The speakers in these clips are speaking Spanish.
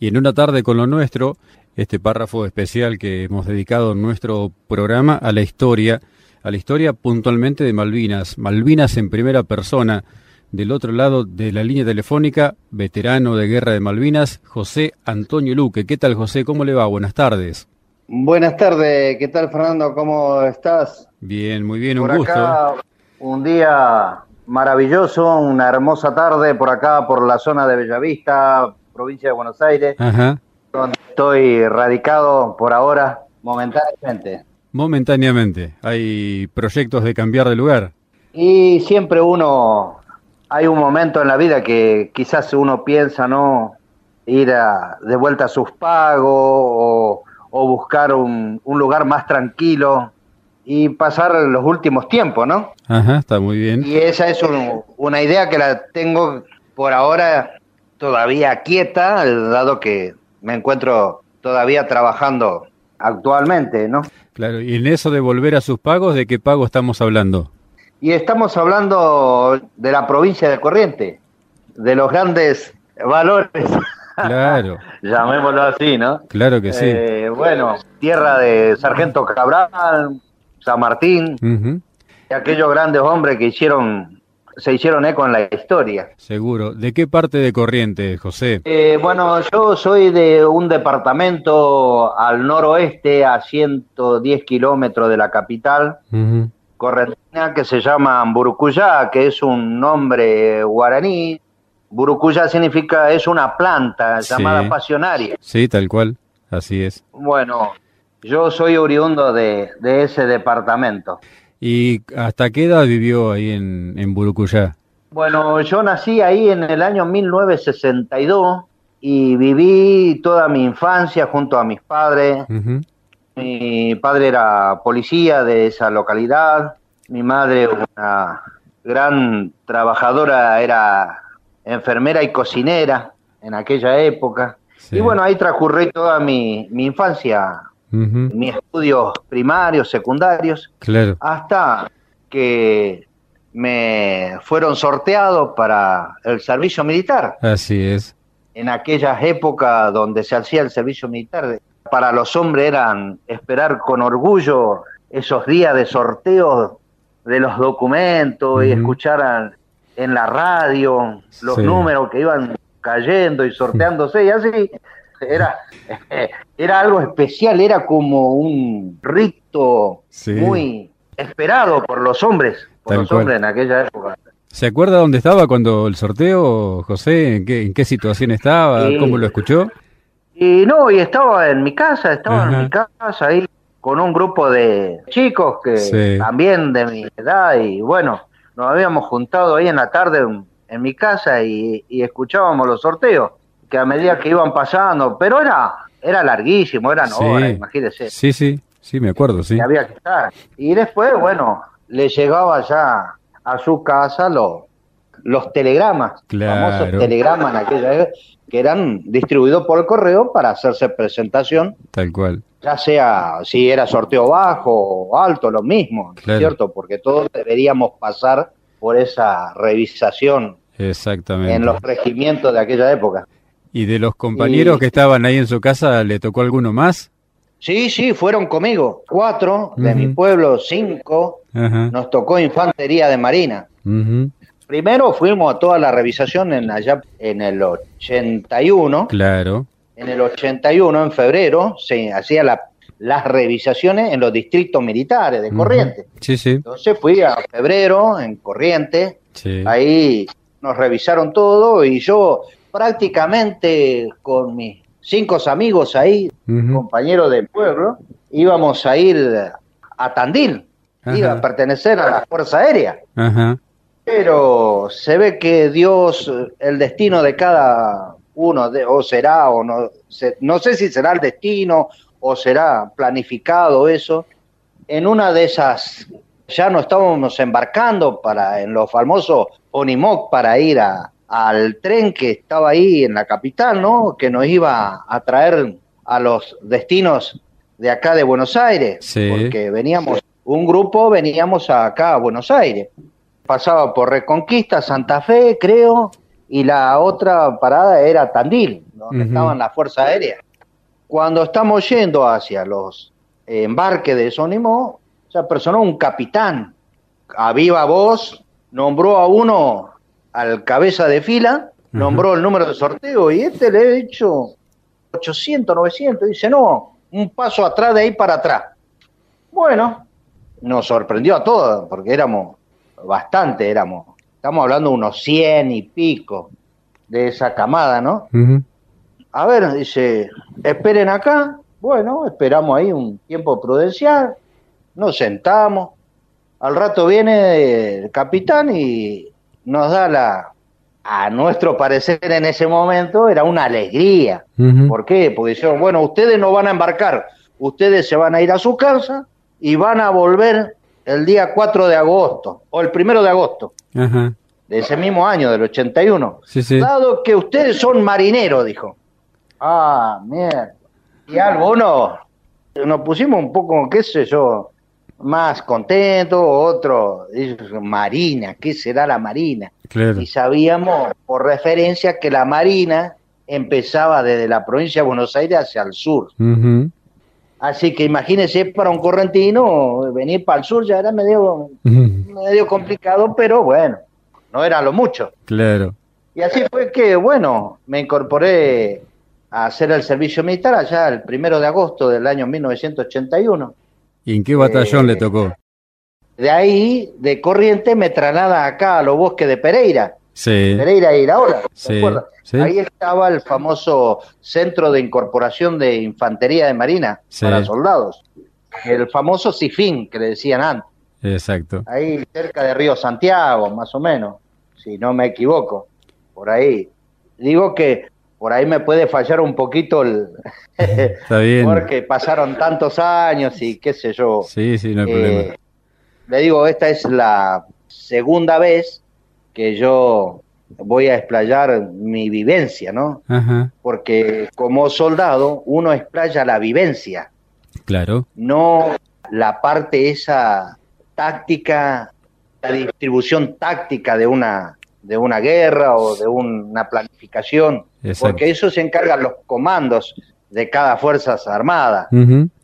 Y en una tarde con lo nuestro, este párrafo especial que hemos dedicado en nuestro programa a la historia, a la historia puntualmente de Malvinas, Malvinas en primera persona. Del otro lado de la línea telefónica, veterano de guerra de Malvinas, José Antonio Luque. ¿Qué tal, José? ¿Cómo le va? Buenas tardes. Buenas tardes, ¿qué tal, Fernando? ¿Cómo estás? Bien, muy bien, por un gusto. Acá, un día maravilloso, una hermosa tarde por acá, por la zona de Bellavista, provincia de Buenos Aires, Ajá. donde estoy radicado por ahora momentáneamente. Momentáneamente, hay proyectos de cambiar de lugar. Y siempre uno, hay un momento en la vida que quizás uno piensa, ¿no? Ir a- de vuelta a sus pagos o, o buscar un, un lugar más tranquilo y pasar los últimos tiempos, ¿no? Ajá, está muy bien. Y esa es un- una idea que la tengo por ahora todavía quieta, dado que me encuentro todavía trabajando actualmente, ¿no? Claro, y en eso de volver a sus pagos, ¿de qué pago estamos hablando? Y estamos hablando de la provincia de Corrientes, de los grandes valores, Claro, llamémoslo así, ¿no? claro que sí. Eh, bueno, tierra de Sargento Cabral, San Martín, y aquellos grandes hombres que hicieron, se hicieron eco en la historia. Seguro. ¿De qué parte de Corrientes, José? Eh, bueno, yo soy de un departamento al noroeste, a 110 kilómetros de la capital Ujú, correntina, que se llama Burucuyá, que es un nombre guaraní. Burucuyá significa, es una planta Sí. llamada pasionaria. Sí, tal cual, así es. Bueno, yo soy oriundo de, de ese departamento. ¿Y hasta qué edad vivió ahí en, en Burucuyá? Bueno, yo nací ahí en el año 1962 y viví toda mi infancia junto a mis padres. Mi padre era policía de esa localidad, mi madre una gran trabajadora, era enfermera y cocinera en aquella época. Sí. Y bueno, ahí transcurrí toda mi, mi infancia, ujú, mis estudios primarios, secundarios, Claro, hasta que me fueron sorteados para el servicio militar. así es. En aquellas épocas donde se hacía el servicio militar, para los hombres eran esperar con orgullo esos días de sorteo de los documentos y escuchar a- en la radio los Sí. números que iban cayendo y sorteándose y así era era algo especial era como un rito Sí. muy esperado por los hombres por Tal los cual. hombres en aquella época ¿Se acuerda dónde estaba cuando el sorteo, José? ¿En qué, en qué situación estaba? ¿Cómo lo escuchó? Y no, y estaba en mi casa, estaba Ajá. en mi casa ahí con un grupo de chicos que Sí. también de mi edad y bueno, nos habíamos juntado ahí en la tarde en, en mi casa y, y escuchábamos los sorteos que a medida que iban pasando, pero era era larguísimo, eran Sí. horas, imagínese, Sí, sí, sí, me acuerdo, sí. que había que estar. Y después, bueno, le llegaba ya a su casa los los telegramas, Claro. famosos telegramas en aquella época, que eran distribuidos por el correo para hacerse presentación Tal cual. ya sea si era sorteo bajo o alto, lo mismo, ¿no es Claro. ¿cierto? Porque todos deberíamos pasar por esa revisación Exactamente. en los regimientos de aquella época. ¿Y de los compañeros Y- que estaban ahí en su casa, le tocó alguno más? Sí, sí, fueron conmigo, cuatro de mi pueblo, cinco, nos tocó infantería de marina. Primero fuimos a toda la revisación en allá en el 81, Claro. en el 81, en febrero, se hacían la- las revisaciones en los distritos militares de. Corrientes. Sí, sí. Entonces fui a febrero en Corrientes, sí. ahí nos revisaron todo y yo prácticamente con mis cinco amigos ahí, Ujú, compañeros del pueblo, íbamos a ir a Tandil, Ajá. iba a pertenecer a la Fuerza Aérea. Ajá. Pero se ve que Dios, el destino de cada uno, de, o será, o no, se- no sé si será el destino o será planificado eso. En una de esas, ya nos estábamos embarcando para, en los famosos Onimoc para ir a, al tren que estaba ahí en la capital, ¿no? Que nos iba a traer a los destinos de acá de Buenos Aires, Sí. porque veníamos, un grupo veníamos acá a Buenos Aires pasaba por Reconquista, Santa Fe, creo, y la otra parada era Tandil. donde estaban las fuerzas aéreas. Cuando estamos yendo hacia los embarques de Sonimó, se apersonó un capitán a viva voz, nombró a uno al cabeza de fila, nombró el número de sorteo y este le he dicho 800, 900, dice no, un paso atrás de ahí para atrás. Bueno, nos sorprendió a todos porque éramos bastante, éramos, estamos hablando de unos 100 y pico de esa camada, ¿no? A ver, dice, esperen acá, bueno, esperamos ahí un tiempo prudencial, nos sentamos, al rato viene el capitán y nos da la, a nuestro parecer en ese momento, era una alegría. ¿Por qué? Porque dijeron, bueno, ustedes no van a embarcar, ustedes se van a ir a su casa y van a volver el día 4 de agosto, o el primero de agosto. De ese mismo año, del 81. Dado que ustedes son marineros, dijo. Ah, mierda. Y algunos nos pusimos un poco, qué sé yo, más contentos, otro, Marina, ¿qué será la Marina? Y sabíamos por referencia que la Marina empezaba desde la provincia de Buenos Aires hacia el sur. Así que imagínese para un correntino venir para el sur ya era medio, medio complicado, pero bueno, no era lo mucho. Claro. Y así fue que, bueno, me incorporé a hacer el servicio militar allá el primero de agosto del año 1981. ¿Y en qué batallón le eh, tocó? De ahí, de Corriente, me traslada acá a los bosques de Pereira. Sí. Pereira y Iraola, sí, Ahí estaba el famoso Centro de Incorporación de Infantería de Marina para soldados. El famoso CIFIN, que le decían antes. Exacto. Ahí cerca de Río Santiago, más o menos, si no me equivoco. Por ahí. Digo que por ahí me puede fallar un poquito el... Está bien. porque pasaron tantos años y qué sé yo. Sí, sí, no hay problema. Eh, le digo, esta es la segunda vez que yo voy a explayar mi vivencia, ¿no? Ajá. Porque como soldado uno explaya la vivencia. Claro. No la parte esa táctica, la distribución táctica de una de una guerra o de una planificación, porque eso se encargan los comandos de cada Fuerzas Armadas,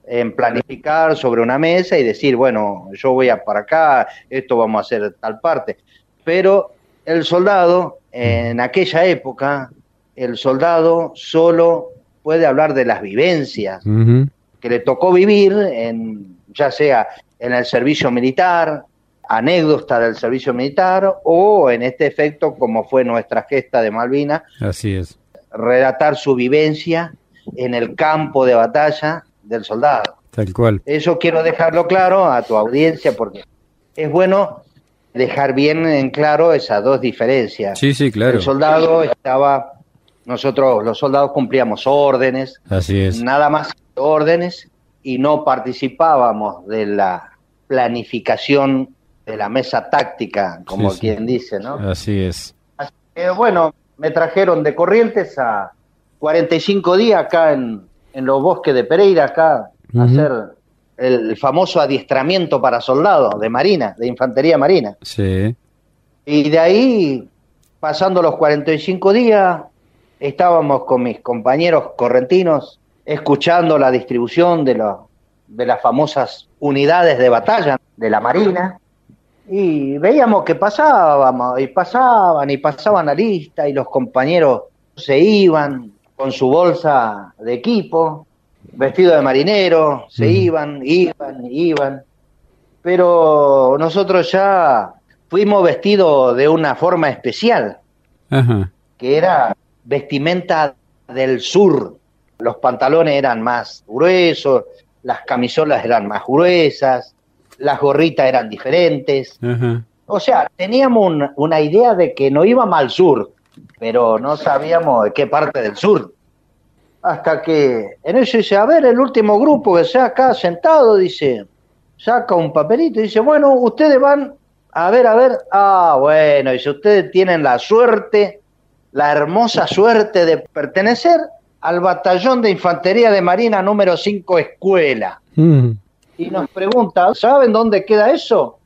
en planificar sobre una mesa y decir, bueno, yo voy a para acá, esto vamos a hacer tal parte. Pero el soldado, en aquella época, el soldado solo puede hablar de las vivencias que le tocó vivir, en, ya sea en el servicio militar, anécdota del servicio militar o en este efecto como fue nuestra gesta de Malvinas. Así es. Relatar su vivencia en el campo de batalla del soldado. Tal cual. Eso quiero dejarlo claro a tu audiencia porque es bueno dejar bien en claro esas dos diferencias. Sí, sí, claro. El soldado estaba, nosotros los soldados cumplíamos órdenes. Así es. Nada más órdenes y no participábamos de la planificación de la mesa táctica, como quien dice, ¿no? Así es. bueno, me trajeron de Corrientes a 45 días acá en, en los bosques de Pereira, acá, a hacer el famoso adiestramiento para soldados de Marina, de Infantería Marina. Sí. Y de ahí, pasando los 45 días, estábamos con mis compañeros correntinos escuchando la distribución de, los, de las famosas unidades de batalla de la Marina y veíamos que pasábamos, y pasaban, y pasaban la lista, y los compañeros se iban con su bolsa de equipo, vestido de marinero, se iban, iban, iban. Pero nosotros ya fuimos vestidos de una forma especial, que era vestimenta del sur. Los pantalones eran más gruesos, las camisolas eran más gruesas, las gorritas eran diferentes. O sea, teníamos una idea de que no íbamos al sur, pero no sabíamos de qué parte del sur. Hasta que en eso dice, a ver, el último grupo que sea acá sentado, dice, saca un papelito y dice, bueno, ustedes van, a ver, a ver, ah, bueno, dice, ustedes tienen la suerte, la hermosa suerte de pertenecer al batallón de infantería de marina número 5 escuela y nos pregunta, ¿saben dónde queda eso?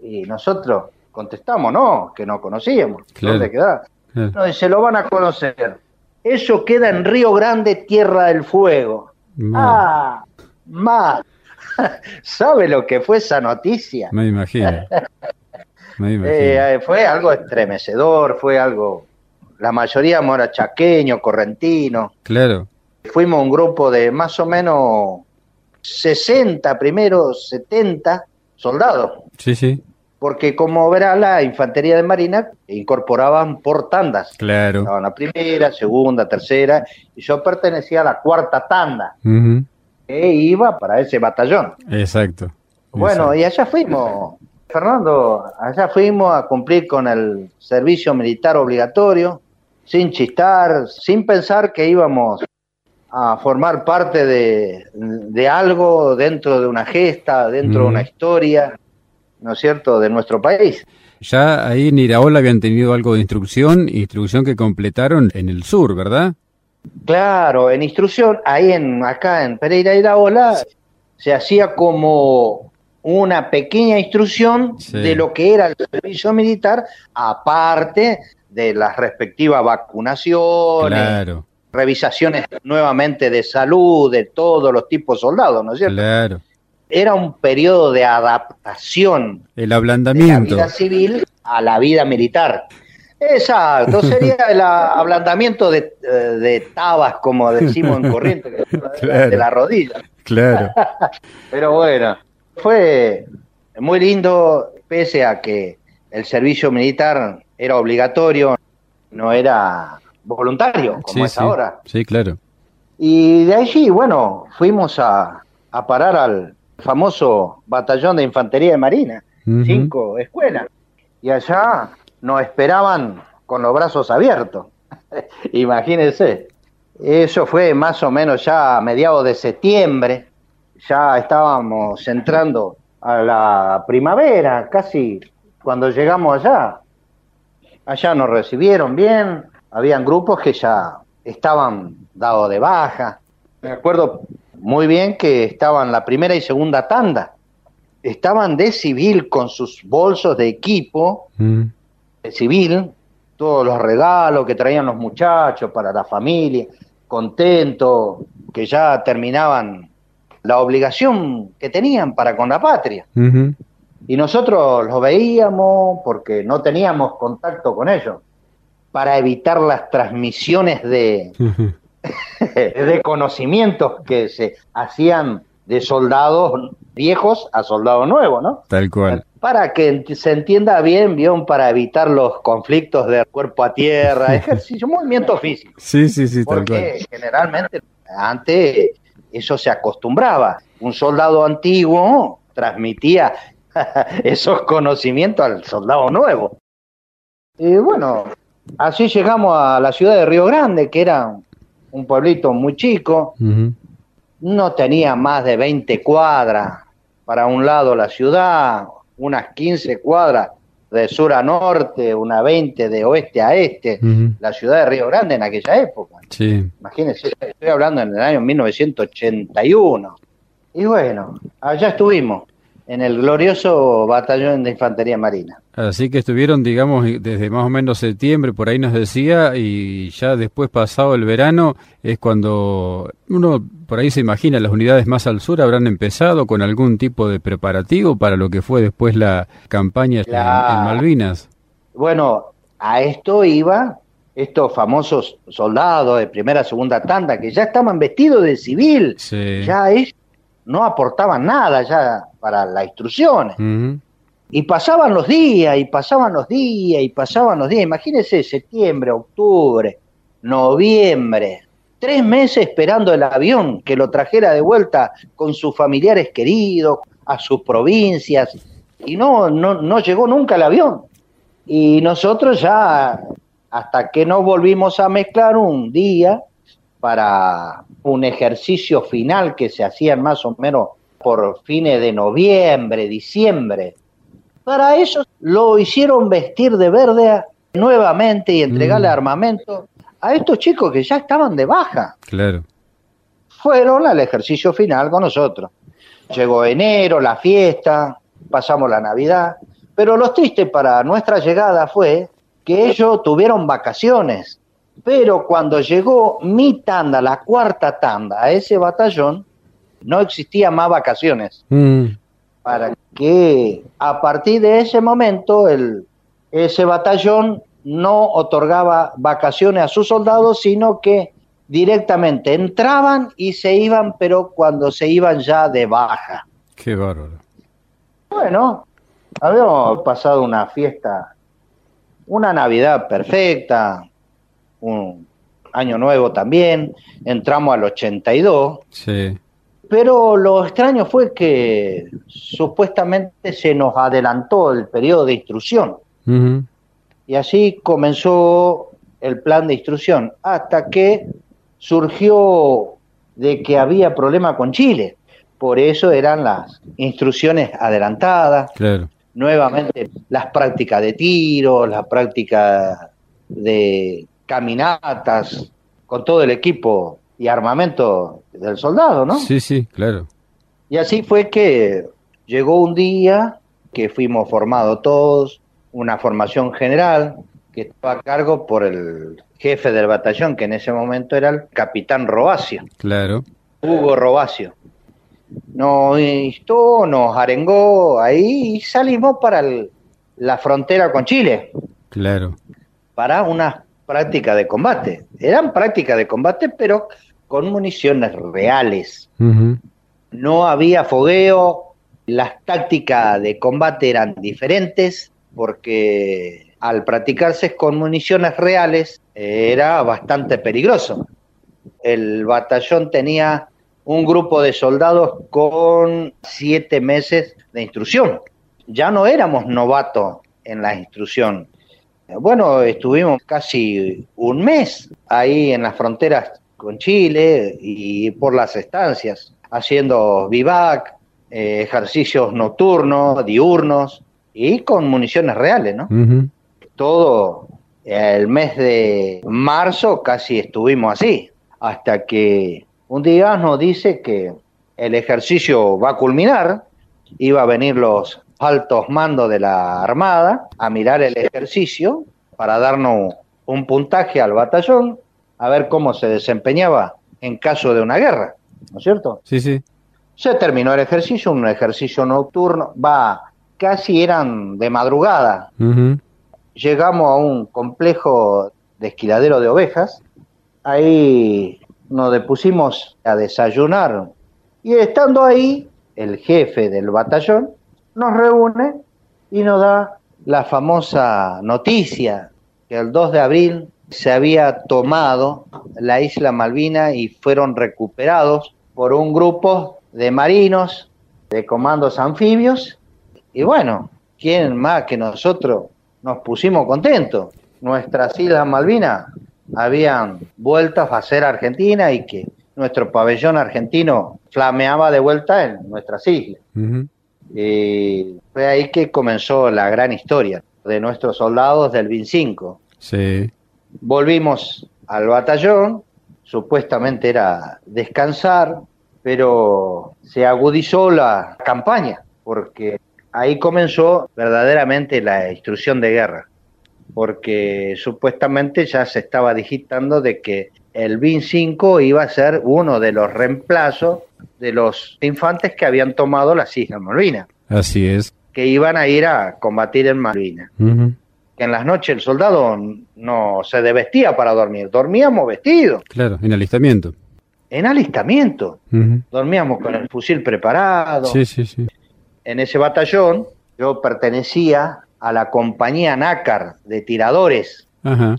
Y nosotros contestamos, no, que no conocíamos. ¿Dónde queda? No, y se lo van a conocer. Eso queda en Río Grande, Tierra del Fuego. Ah, más. ¿Sabe lo que fue esa noticia? Me imagino. Me imagino. Eh, fue algo estremecedor, fue algo. La mayoría mora chaqueño, correntino. Claro. Fuimos un grupo de más o menos 60, primero 70 soldados. Sí, sí. Porque como verá, la infantería de marina incorporaban por tandas. Claro. Estaban la primera, segunda, tercera, y yo pertenecía a la cuarta tanda. E iba para ese batallón. Exacto. Bueno, y allá fuimos, Fernando, allá fuimos a cumplir con el servicio militar obligatorio, sin chistar, sin pensar que íbamos a formar parte de, algo dentro de una gesta, dentro de una historia, ¿no es cierto?, de nuestro país. Ya ahí en Iraola habían tenido algo de instrucción, instrucción que completaron en el sur, ¿verdad? Claro, en instrucción, ahí en acá en Pereira Iraola se hacía como una pequeña instrucción de lo que era el servicio militar, aparte de las respectivas vacunaciones, claro revisaciones nuevamente de salud de todos los tipos soldados, ¿no es cierto? Claro. Era un periodo de adaptación. El ablandamiento. De la vida civil a la vida militar. Exacto, sería el ablandamiento de, de tabas, como decimos en corriente, de la rodilla. Claro. Pero bueno, fue muy lindo, pese a que el servicio militar era obligatorio, no era voluntario, como es ahora. Sí, claro. Y de allí, bueno, fuimos a, a parar al famoso batallón de infantería de marina, cinco escuelas, y allá nos esperaban con los brazos abiertos. Imagínense, eso fue más o menos ya a mediados de septiembre, ya estábamos entrando a la primavera, casi cuando llegamos allá. Allá nos recibieron bien, habían grupos que ya estaban dados de baja. Me acuerdo muy bien que estaban la primera y segunda tanda. Estaban de civil con sus bolsos de equipo, mm. de civil, todos los regalos que traían los muchachos para la familia, contentos, que ya terminaban la obligación que tenían para con la patria. Y nosotros los veíamos porque no teníamos contacto con ellos para evitar las transmisiones de, de conocimientos que se hacían de soldados viejos a soldados nuevos, ¿no? Tal cual. Para que se entienda bien, bien, para evitar los conflictos de cuerpo a tierra, ejercicio, movimiento físico. Sí, sí, sí, tal cual. generalmente antes eso se acostumbraba. Un soldado antiguo transmitía esos conocimientos al soldado nuevo. Y bueno, Así llegamos a la ciudad de Río Grande, que era un pueblito muy chico, no tenía más de 20 cuadras para un lado la ciudad, unas 15 cuadras de sur a norte, una 20 de oeste a este, la ciudad de Río Grande en aquella época. Sí. Imagínense, estoy hablando en el año 1981. Y bueno, allá estuvimos en el glorioso batallón de infantería marina. Así que estuvieron, digamos, desde más o menos septiembre, por ahí nos decía, y ya después pasado el verano es cuando uno por ahí se imagina las unidades más al sur habrán empezado con algún tipo de preparativo para lo que fue después la campaña en, Malvinas. Bueno, a esto iba estos famosos soldados de primera, segunda tanda que ya estaban vestidos de civil, ya es no aportaban nada ya para las instrucciones. Y pasaban los días, y pasaban los días, y pasaban los días. Imagínense, septiembre, octubre, noviembre, tres meses esperando el avión que lo trajera de vuelta con sus familiares queridos, a sus provincias, y no, no, no llegó nunca el avión. Y nosotros ya, hasta que nos volvimos a mezclar un día para un ejercicio final que se hacía más o menos por fines de noviembre, diciembre. Para eso lo hicieron vestir de verde nuevamente y entregarle mm. armamento a estos chicos que ya estaban de baja. Claro. Fueron al ejercicio final con nosotros. Llegó enero, la fiesta, pasamos la Navidad, pero lo triste para nuestra llegada fue que ellos tuvieron vacaciones Pero cuando llegó mi tanda, la cuarta tanda, a ese batallón, no existía más vacaciones. Mm, Para que a partir de ese momento el, ese batallón no otorgaba vacaciones a sus soldados, sino que directamente entraban y se iban, pero cuando se iban ya de baja. qué bárbaro. Bueno, habíamos pasado una fiesta, una Navidad perfecta, un año nuevo también, entramos al 82, Sí. pero lo extraño fue que supuestamente se nos adelantó el periodo de instrucción y así comenzó el plan de instrucción hasta que surgió de que había problema con Chile. Por eso eran las instrucciones adelantadas, Claro. nuevamente las prácticas de tiro, las prácticas de caminatas, con todo el equipo y armamento del soldado, ¿no? Sí, sí, claro. Y así fue que llegó un día que fuimos formados todos, una formación general que estaba a cargo por el jefe del batallón, que en ese momento era el capitán Robacio, Claro. Hugo Robacio. Nos instó, nos arengó ahí y salimos para el- la frontera con Chile, Claro. para unas prácticas de combate. Eran prácticas de combate, pero con municiones reales. No había fogueo, las tácticas de combate eran diferentes porque al practicarse con municiones reales eh, era bastante peligroso. El batallón tenía un grupo de soldados con siete meses de instrucción. Ya no éramos novatos en la instrucción. Bueno, estuvimos casi un mes ahí en las fronteras con Chile y por las estancias, haciendo vivac, eh, ejercicios nocturnos, diurnos y con municiones reales, ¿no? Todo el mes de marzo casi estuvimos así, hasta que un día nos dice que el ejercicio va a culminar, iba a venir los altos mandos de la Armada a mirar el ejercicio para darnos un puntaje al batallón, a ver cómo se desempeñaba en caso de una guerra, ¿no es cierto? Sí, sí. Se terminó el ejercicio, un ejercicio nocturno, va, casi eran de madrugada, llegamos a un complejo de esquiladero de ovejas, ahí nos depusimos a desayunar y estando ahí, el jefe del batallón nos reúne y nos da la famosa noticia que el 2 de abril se había tomado la isla Malvina y fueron recuperados por un grupo de marinos de comandos anfibios y bueno, ¿quién más que nosotros nos pusimos contentos? Nuestras Islas Malvinas habían vuelto a ser Argentina y que nuestro pabellón argentino flameaba de vuelta en nuestras islas. Y fue ahí que comenzó la gran historia de nuestros soldados del 25. Sí. Volvimos al batallón, supuestamente era descansar, pero se agudizó la campaña, porque ahí comenzó verdaderamente la instrucción de guerra, porque supuestamente ya se estaba digitando de que el BIN 5 iba a ser uno de los reemplazos de los infantes que habían tomado las Islas Malvinas, Así es. que iban a ir a combatir en Malvinas que en las noches el soldado no se desvestía para dormir, dormíamos vestidos, Claro, en alistamiento. en alistamiento, dormíamos con el fusil preparado. Sí, sí, sí. En ese batallón yo pertenecía a la compañía NACAR de tiradores, Ajá.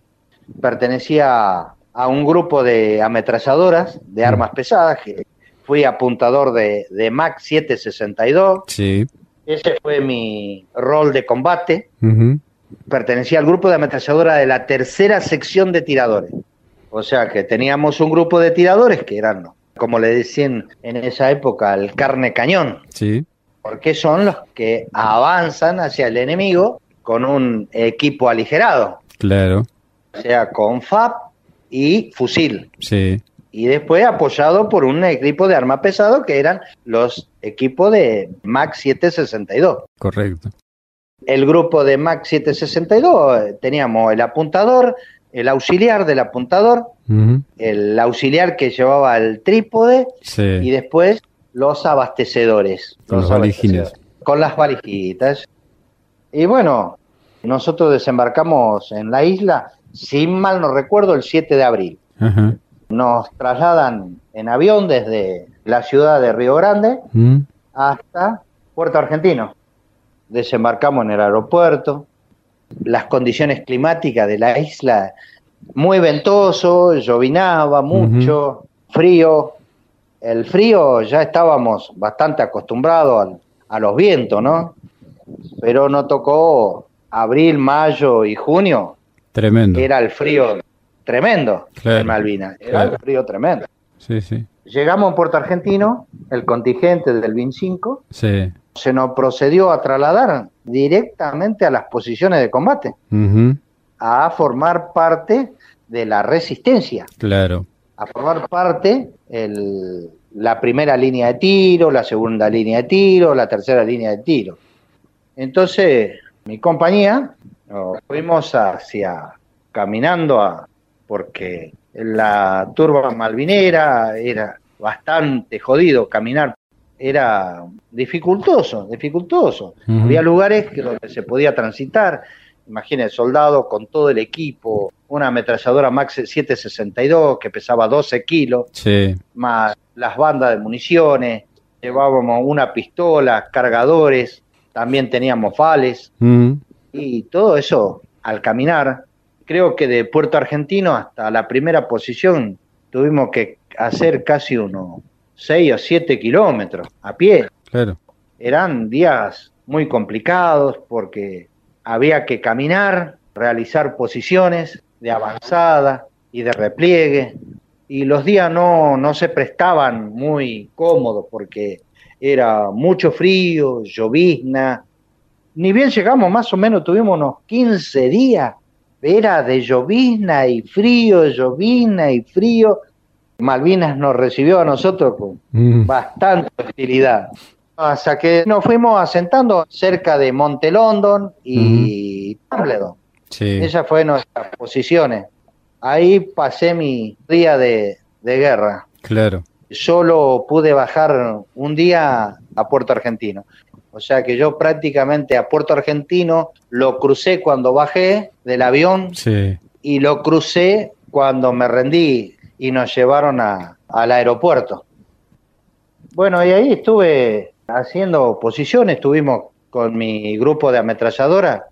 pertenecía a un grupo de ametralladoras de armas pesadas, que fui apuntador de, de MAC 762, Sí. ese fue mi rol de combate. Pertenecía al grupo de ametralladora de la tercera sección de tiradores. O sea que teníamos un grupo de tiradores que eran, como le decían en esa época, el carne cañón, Sí. porque son los que avanzan hacia el enemigo con un equipo aligerado, Claro. o sea, con FAP y fusil. Sí. Y después apoyado por un equipo de arma pesado que eran los equipos de MAC 762. Correcto. el grupo de MAC 762 eh, teníamos el apuntador, el auxiliar del apuntador, el auxiliar que llevaba el trípode y después los abastecedores. Con los, valijines. Con las valijitas. Y bueno, nosotros desembarcamos en la isla, si mal no recuerdo, el 7 de abril. Nos trasladan en avión desde la ciudad de Río Grande hasta Puerto Argentino. Desembarcamos en el aeropuerto, las condiciones climáticas de la isla, muy ventoso, llovinaba mucho, frío. El frío ya estábamos bastante acostumbrados a los vientos, ¿no? Pero no tocó abril, mayo y junio. Tremendo. era el frío tremendo en Malvinas. Era el frío tremendo. Sí, sí. Llegamos a Puerto Argentino, el contingente del 25. Sí se nos procedió a trasladar directamente a las posiciones de combate, a formar parte de la resistencia. Claro. A formar parte el, la primera línea de tiro, la segunda línea de tiro, la tercera línea de tiro. Entonces, mi compañía, nos fuimos hacia, caminando a, porque la turba malvinera era bastante jodido caminar era dificultoso, dificultoso. Había lugares que donde se podía transitar. Imagínense, soldado con todo el equipo, una ametralladora Max 762 que pesaba 12 kilos, más las bandas de municiones, llevábamos una pistola, cargadores, también teníamos fales, y todo eso al caminar. Creo que de Puerto Argentino hasta la primera posición tuvimos que hacer casi uno 6 o 7 kilómetros a pie. Claro. Eran días muy complicados porque había que caminar, realizar posiciones de avanzada y de repliegue, y los días no, no se prestaban muy cómodos porque era mucho frío, llovizna. Ni bien llegamos, más o menos tuvimos unos 15 días, era de llovizna y frío, llovizna y frío, Malvinas nos recibió a nosotros con mm. bastante hostilidad. Hasta que nos fuimos asentando cerca de Monte London y Tumbledon. Sí. Esas fueron nuestras posiciones. Ahí pasé mi día de, de guerra. Claro. Solo pude bajar un día a Puerto Argentino. O sea que yo prácticamente a Puerto Argentino lo crucé cuando bajé del avión sí. y lo crucé cuando me rendí y nos llevaron a, al aeropuerto. Bueno, y ahí estuve haciendo posiciones, estuvimos con mi grupo de ametralladora,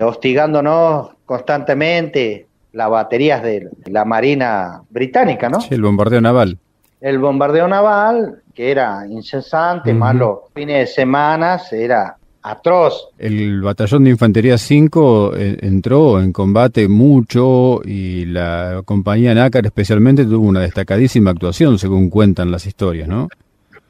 hostigándonos constantemente las baterías de la Marina Británica, ¿no? Sí, el bombardeo naval. El bombardeo naval, que era incesante, más los fines de semana, era atroz. El batallón de infantería 5 eh, entró en combate mucho y la compañía Nácar especialmente tuvo una destacadísima actuación, según cuentan las historias, ¿no?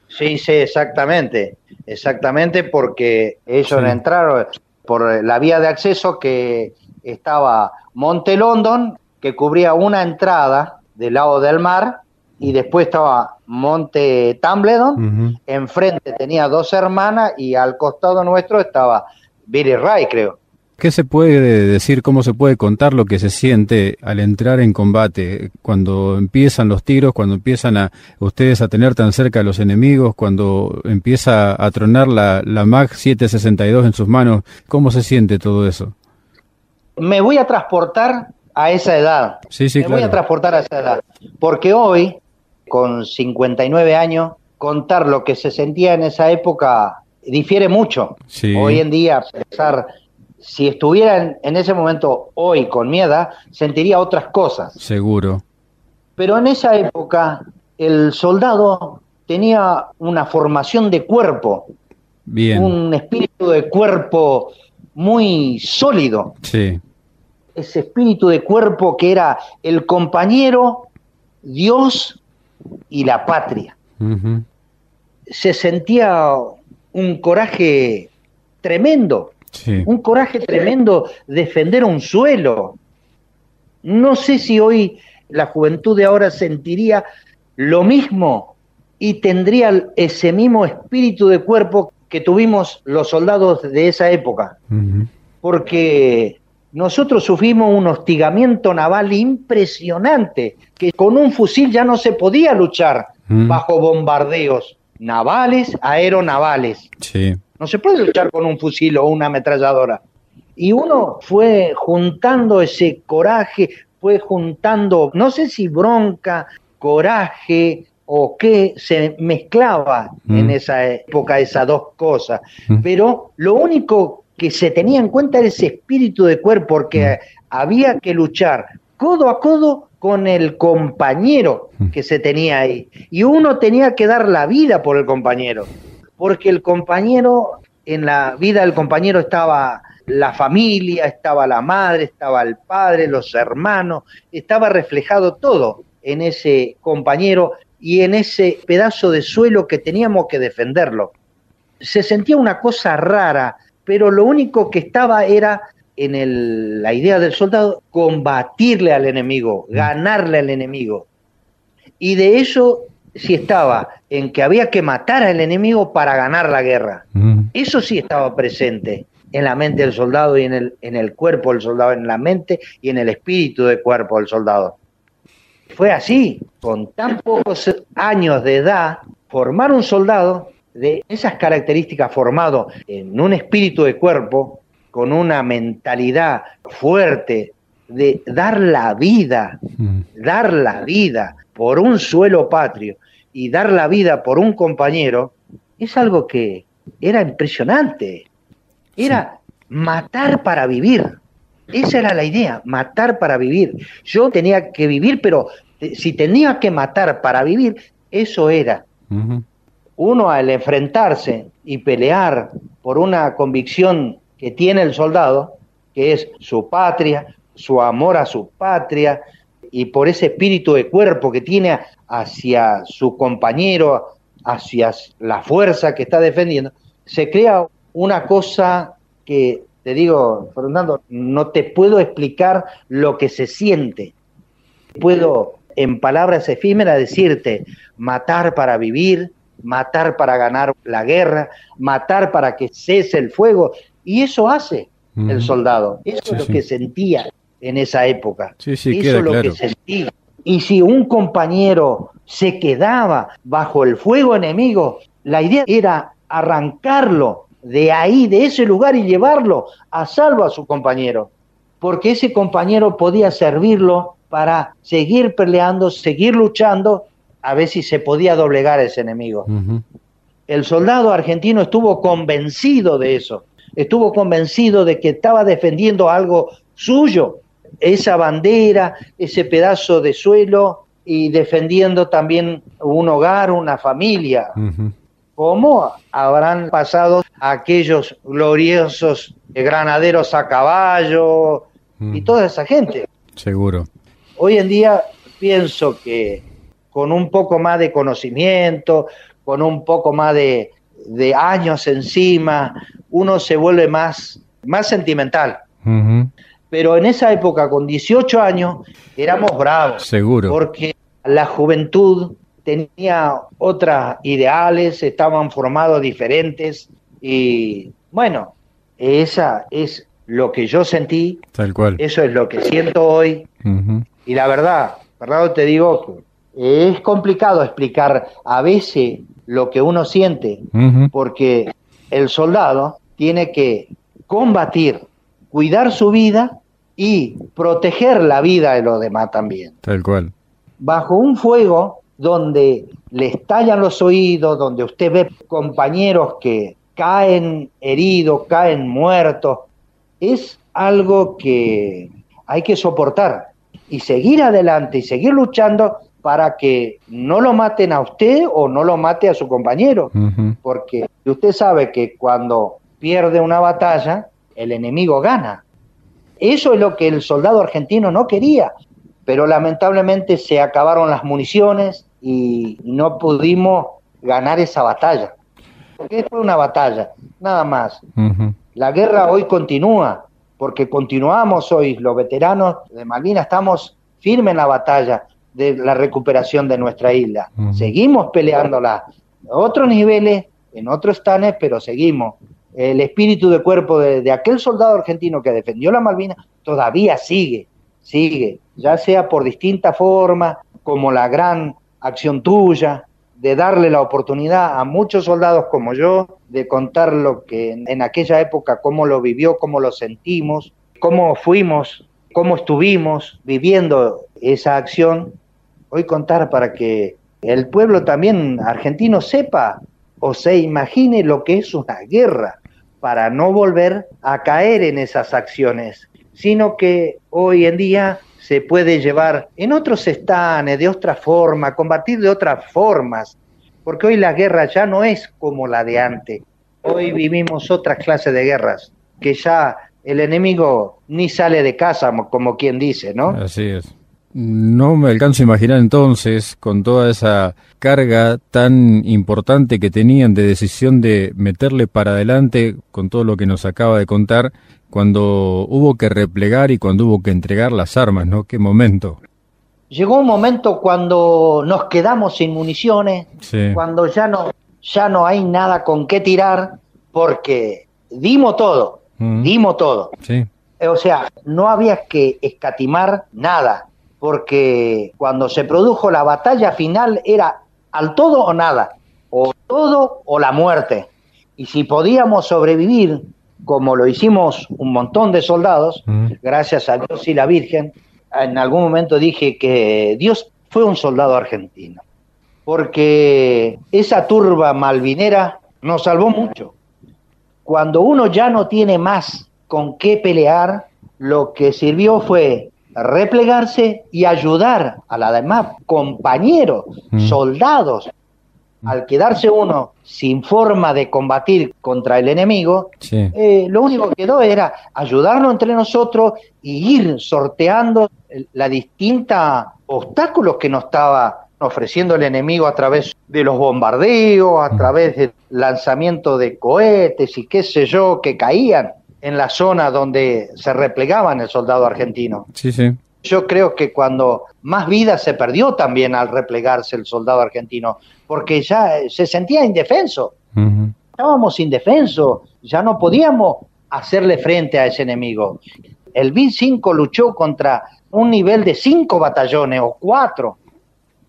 Sí, sí, exactamente, exactamente porque ellos entraron por la vía de acceso que estaba Monte London, que cubría una entrada del lado del mar, y después estaba Monte Tumbledon, enfrente tenía dos hermanas y al costado nuestro estaba Billy Ray, creo. ¿Qué se puede decir, cómo se puede contar lo que se siente al entrar en combate, cuando empiezan los tiros, cuando empiezan a ustedes a tener tan cerca a los enemigos, cuando empieza a tronar la, la MAG 762 en sus manos? ¿Cómo se siente todo eso? Me voy a transportar a esa edad. Sí, sí, Me voy a transportar a esa edad. Porque hoy, con 59 años, contar lo que se sentía en esa época difiere mucho. Hoy en día, pensar, si estuviera en, ese momento hoy con mi edad, sentiría otras cosas. Seguro. Pero en esa época, el soldado tenía una formación de cuerpo. Bien. Un espíritu de cuerpo muy sólido. Sí. Ese espíritu de cuerpo que era el compañero, Dios y la patria. Se sentía un coraje tremendo, un coraje tremendo defender un suelo. No sé si hoy la juventud de ahora sentiría lo mismo y tendría ese mismo espíritu de cuerpo que tuvimos los soldados de esa época. Porque nosotros sufrimos un hostigamiento naval impresionante, que con un fusil ya no se podía luchar mm. bajo bombardeos navales, aeronavales. Sí. No se puede luchar con un fusil o una ametralladora. Y uno fue juntando ese coraje, fue juntando, no sé si bronca, coraje o qué, se mezclaba en mm. esa época esas dos cosas. Mm. Pero lo único que se tenía en cuenta era ese espíritu de cuerpo, porque mm. había que luchar codo a codo con el compañero que se tenía ahí. Y uno tenía que dar la vida por el compañero, porque el compañero, en la vida del compañero estaba la familia, estaba la madre, estaba el padre, los hermanos, estaba reflejado todo en ese compañero y en ese pedazo de suelo que teníamos que defenderlo. Se sentía una cosa rara, pero lo único que estaba era en la idea del soldado combatirle al enemigo, mm. ganarle al enemigo. Y de eso sí estaba en que había que matar al enemigo para ganar la guerra. Mm. Eso sí estaba presente en la mente del soldado y en el, en el cuerpo del soldado, en la mente y en el espíritu del cuerpo del soldado. Fue así, con tan pocos años de edad, formar un soldado de esas características formado en un espíritu de cuerpo, con una mentalidad fuerte de dar la vida, mm. dar la vida por un suelo patrio y dar la vida por un compañero, es algo que era impresionante. Era matar para vivir. Esa era la idea, matar para vivir. Yo tenía que vivir, pero si tenía que matar para vivir, eso era. Uno al enfrentarse y pelear por una convicción que tiene el soldado, que es su patria, su amor a su patria, y por ese espíritu de cuerpo que tiene hacia su compañero, hacia la fuerza que está defendiendo, se crea una cosa que, te digo, Fernando, no te puedo explicar lo que se siente. Puedo, en palabras efímeras, decirte, matar para vivir, matar para ganar la guerra, matar para que cese el fuego. Y eso hace el soldado. Eso es lo que sentía en esa época. eso es lo que sentía. Y si un compañero se quedaba bajo el fuego enemigo, la idea era arrancarlo de ahí, de ese lugar y llevarlo a salvo a su compañero, porque ese compañero podía servirlo para seguir peleando, seguir luchando, a ver si se podía doblegar a ese enemigo. El soldado argentino estuvo convencido de eso, estuvo convencido de que estaba defendiendo algo suyo, esa bandera, ese pedazo de suelo y defendiendo también un hogar, una familia. ¿Cómo habrán pasado aquellos gloriosos granaderos a caballo y toda esa gente? Seguro. Hoy en día pienso que con un poco más de conocimiento, con un poco más de, años encima, uno se vuelve más, más sentimental. Pero en esa época, con 18 años, éramos bravos. Seguro. Porque la juventud tenía otras ideales, estaban formados diferentes y bueno, esa es lo que yo sentí, tal cual. Eso es lo que siento hoy y la verdad, verdad te digo que es complicado explicar a veces lo que uno siente porque el soldado tiene que combatir, cuidar su vida y proteger la vida de los demás también. Tal cual. Bajo un fuego donde le estallan los oídos, donde usted ve compañeros que caen heridos, caen muertos, es algo que hay que soportar y seguir adelante y seguir luchando para que no lo maten a usted o no lo mate a su compañero, porque usted sabe que cuando pierde una batalla, el enemigo gana. Eso es lo que el soldado argentino no quería, pero lamentablemente se acabaron las municiones y no pudimos ganar esa batalla. Porque fue una batalla, nada más. La guerra hoy continúa, porque continuamos hoy, los veteranos de Malvinas, estamos firmes en la batalla de la recuperación de nuestra isla. Seguimos peleándola a otros niveles, en otros tanes, pero seguimos. el espíritu de cuerpo de, aquel soldado argentino que defendió la Malvinas todavía sigue, sigue, ya sea por distintas formas, como la gran acción tuya, de darle la oportunidad a muchos soldados como yo de contar lo que en, aquella época, cómo lo vivió, cómo lo sentimos, cómo fuimos, cómo estuvimos viviendo esa acción. Hoy contar para que el pueblo también argentino sepa o se imagine lo que es una guerra para no volver a caer en esas acciones, sino que hoy en día se puede llevar en otros estanes, de otra forma, combatir de otras formas, porque hoy la guerra ya no es como la de antes. Hoy vivimos otras clases de guerras, que ya el enemigo ni sale de casa, como quien dice, ¿no? Así es. No me alcanzo a imaginar entonces, con toda esa carga tan importante que tenían de decisión de meterle para adelante con todo lo que nos acaba de contar, cuando hubo que replegar y cuando hubo que entregar las armas, ¿no? Qué momento. Llegó un momento cuando nos quedamos sin municiones, cuando ya no, ya no hay nada con qué tirar, porque dimos todo, dimos todo. Sí. O sea, no había que escatimar nada, porque cuando se produjo la batalla final era al todo o nada, o todo o la muerte. Y si podíamos sobrevivir como lo hicimos un montón de soldados, gracias a Dios y la Virgen, en algún momento dije que Dios fue un soldado argentino, porque esa turba malvinera nos salvó mucho. Cuando uno ya no tiene más con qué pelear, lo que sirvió fue replegarse y ayudar a la demás compañeros, soldados, al quedarse uno sin forma de combatir contra el enemigo, eh, lo único que quedó era ayudarnos entre nosotros y ir sorteando la distinta obstáculos que nos estaba ofreciendo el enemigo a través de los bombardeos, a través del lanzamiento de cohetes y qué sé yo, que caían en la zona donde se replegaban el soldado argentino. Sí, sí. Yo creo que cuando más vida se perdió también al replegarse el soldado argentino, porque ya se sentía indefenso. Estábamos indefensos, ya no podíamos hacerle frente a ese enemigo. El BIN 5 luchó contra un nivel de cinco batallones o cuatro.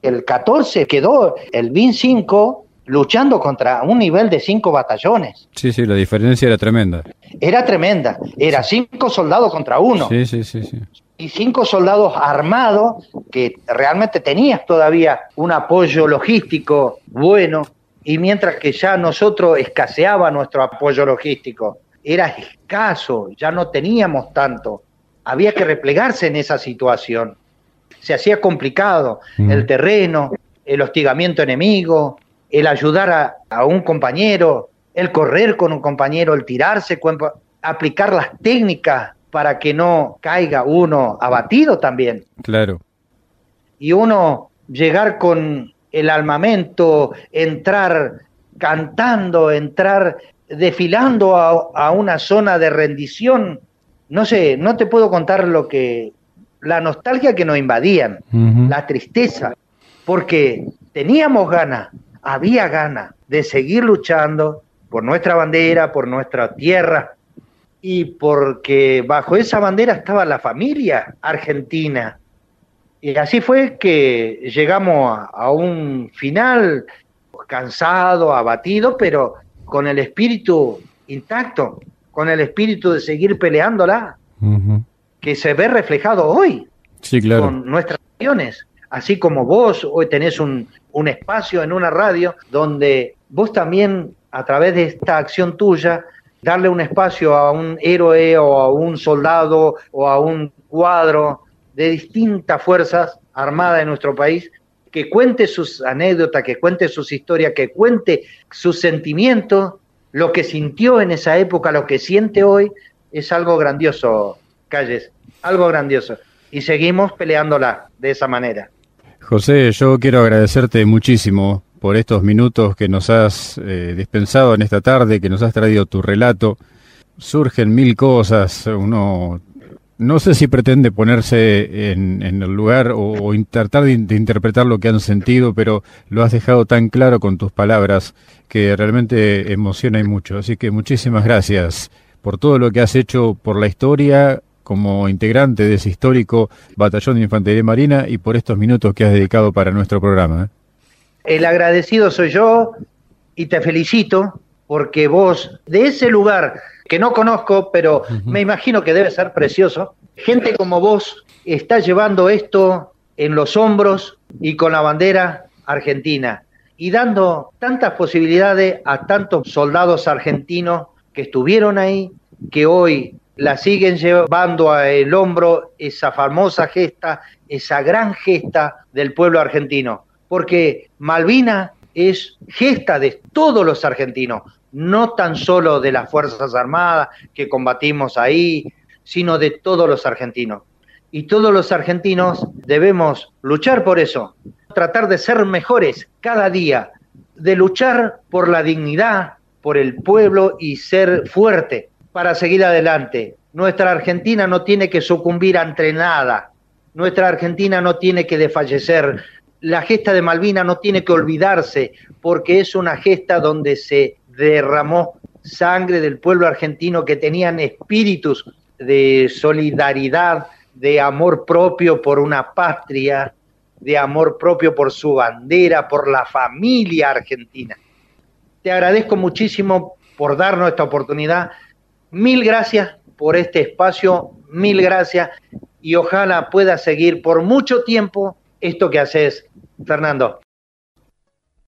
El 14 quedó el BIN 5 luchando contra un nivel de cinco batallones. Sí, sí, la diferencia era tremenda. Era tremenda. Era cinco soldados contra uno. Sí, sí, sí, sí y cinco soldados armados que realmente tenías todavía un apoyo logístico bueno y mientras que ya nosotros escaseaba nuestro apoyo logístico, era escaso, ya no teníamos tanto, había que replegarse en esa situación. Se hacía complicado mm. el terreno, el hostigamiento enemigo, el ayudar a, a un compañero, el correr con un compañero, el tirarse, aplicar las técnicas para que no caiga uno abatido también. Claro. Y uno llegar con el armamento, entrar cantando, entrar desfilando a, una zona de rendición. No sé, no te puedo contar lo que, la nostalgia que nos invadían, la tristeza, porque teníamos ganas, había ganas de seguir luchando por nuestra bandera, por nuestra tierra, y porque bajo esa bandera estaba la familia argentina. Y así fue que llegamos a, un final cansado, abatido, pero con el espíritu intacto, con el espíritu de seguir peleándola, que se ve reflejado hoy sí, claro. con nuestras acciones. Así como vos hoy tenés un, un espacio en una radio donde vos también, a través de esta acción tuya, darle un espacio a un héroe o a un soldado o a un cuadro de distintas fuerzas armadas de nuestro país, que cuente sus anécdotas, que cuente sus historias, que cuente sus sentimientos, lo que sintió en esa época, lo que siente hoy, es algo grandioso, Calles, algo grandioso. Y seguimos peleándola de esa manera. José, yo quiero agradecerte muchísimo por estos minutos que nos has eh, dispensado en esta tarde, que nos has traído tu relato. Surgen mil cosas, uno no sé si pretende ponerse en, el lugar o, tratar de, interpretar lo que han sentido, pero lo has dejado tan claro con tus palabras que realmente emociona y mucho. Así que muchísimas gracias por todo lo que has hecho por la historia como integrante de ese histórico batallón de infantería marina y por estos minutos que has dedicado para nuestro programa. ¿eh? El agradecido soy yo y te felicito porque vos de ese lugar que no conozco, pero me imagino que debe ser precioso. Gente como vos está llevando esto en los hombros y con la bandera argentina y dando tantas posibilidades a tantos soldados argentinos que estuvieron ahí, que hoy la siguen llevando a el hombro esa famosa gesta, esa gran gesta del pueblo argentino, porque Malvina es gesta de todos los argentinos, no tan solo de las Fuerzas Armadas que combatimos ahí, sino de todos los argentinos. Y todos los argentinos debemos luchar por eso, tratar de ser mejores cada día, de luchar por la dignidad, por el pueblo y ser fuerte para seguir adelante. Nuestra Argentina no tiene que sucumbir ante nada. Nuestra Argentina no tiene que desfallecer la gesta de Malvina no tiene que olvidarse porque es una gesta donde se derramó sangre del pueblo argentino que tenían espíritus de solidaridad, de amor propio por una patria, de amor propio por su bandera, por la familia argentina. Te agradezco muchísimo por darnos esta oportunidad. Mil gracias por este espacio, mil gracias y ojalá pueda seguir por mucho tiempo esto que haces Fernando.